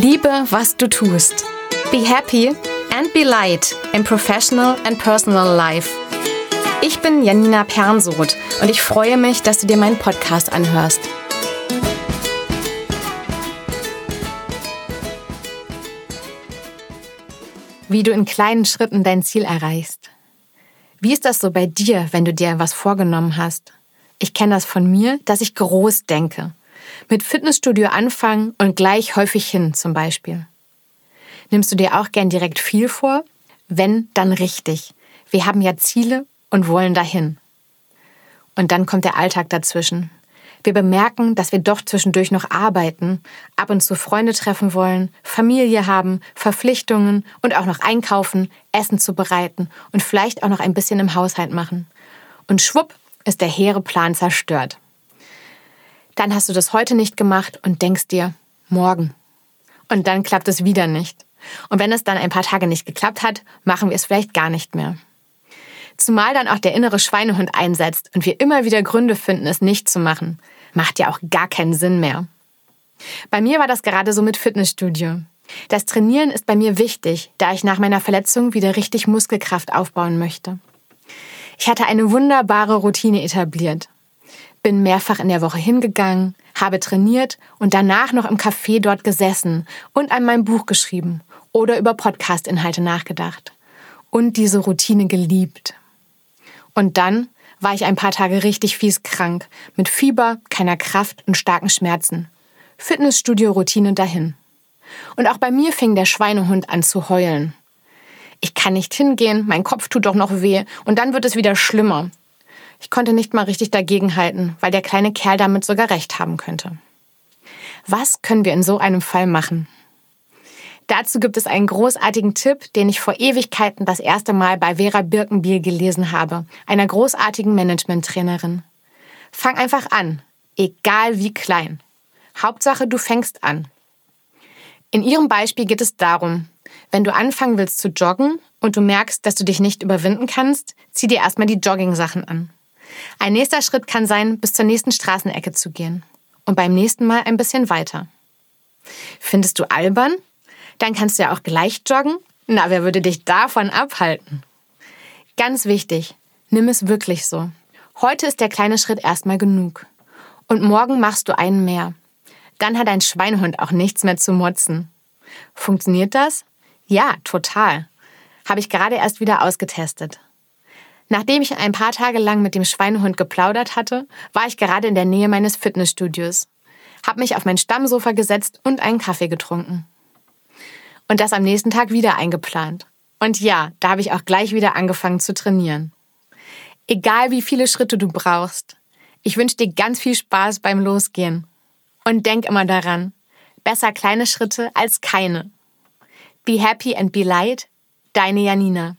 Liebe, was du tust. Be happy and be light in professional and personal life. Ich bin Janina Pernsoth und ich freue mich, dass du dir meinen Podcast anhörst. Wie du in kleinen Schritten dein Ziel erreichst. Wie ist das so bei dir, wenn du dir was vorgenommen hast? Ich kenne das von mir, dass ich groß denke. Mit Fitnessstudio anfangen und gleich häufig hin zum Beispiel. Nimmst du dir auch gern direkt viel vor? Wenn, dann richtig. Wir haben ja Ziele und wollen dahin. Und dann kommt der Alltag dazwischen. Wir bemerken, dass wir doch zwischendurch noch arbeiten, ab und zu Freunde treffen wollen, Familie haben, Verpflichtungen und auch noch einkaufen, Essen zubereiten und vielleicht auch noch ein bisschen im Haushalt machen. Und schwupp ist der hehre Plan zerstört. Dann hast du das heute nicht gemacht und denkst dir, morgen. Und dann klappt es wieder nicht. Und wenn es dann ein paar Tage nicht geklappt hat, machen wir es vielleicht gar nicht mehr. Zumal dann auch der innere Schweinehund einsetzt und wir immer wieder Gründe finden, es nicht zu machen. Macht ja auch gar keinen Sinn mehr. Bei mir war das gerade so mit Fitnessstudio. Das Trainieren ist bei mir wichtig, da ich nach meiner Verletzung wieder richtig Muskelkraft aufbauen möchte. Ich hatte eine wunderbare Routine etabliert bin mehrfach in der Woche hingegangen, habe trainiert und danach noch im Café dort gesessen und an meinem Buch geschrieben oder über Podcast-Inhalte nachgedacht und diese Routine geliebt. Und dann war ich ein paar Tage richtig fies krank, mit Fieber, keiner Kraft und starken Schmerzen. Fitnessstudio-Routine dahin. Und auch bei mir fing der Schweinehund an zu heulen. Ich kann nicht hingehen, mein Kopf tut doch noch weh und dann wird es wieder schlimmer. Ich konnte nicht mal richtig dagegenhalten, weil der kleine Kerl damit sogar recht haben könnte. Was können wir in so einem Fall machen? Dazu gibt es einen großartigen Tipp, den ich vor Ewigkeiten das erste Mal bei Vera Birkenbiel gelesen habe, einer großartigen Management-Trainerin. Fang einfach an, egal wie klein. Hauptsache, du fängst an. In ihrem Beispiel geht es darum, wenn du anfangen willst zu joggen und du merkst, dass du dich nicht überwinden kannst, zieh dir erstmal die Jogging-Sachen an. Ein nächster Schritt kann sein, bis zur nächsten Straßenecke zu gehen. Und beim nächsten Mal ein bisschen weiter. Findest du albern? Dann kannst du ja auch gleich joggen. Na, wer würde dich davon abhalten? Ganz wichtig, nimm es wirklich so. Heute ist der kleine Schritt erstmal genug. Und morgen machst du einen mehr. Dann hat ein Schweinehund auch nichts mehr zu motzen. Funktioniert das? Ja, total. Habe ich gerade erst wieder ausgetestet. Nachdem ich ein paar Tage lang mit dem Schweinehund geplaudert hatte, war ich gerade in der Nähe meines Fitnessstudios, habe mich auf mein Stammsofa gesetzt und einen Kaffee getrunken. Und das am nächsten Tag wieder eingeplant. Und ja, da habe ich auch gleich wieder angefangen zu trainieren. Egal wie viele Schritte du brauchst, ich wünsche dir ganz viel Spaß beim Losgehen. Und denk immer daran, besser kleine Schritte als keine. Be happy and be light, deine Janina.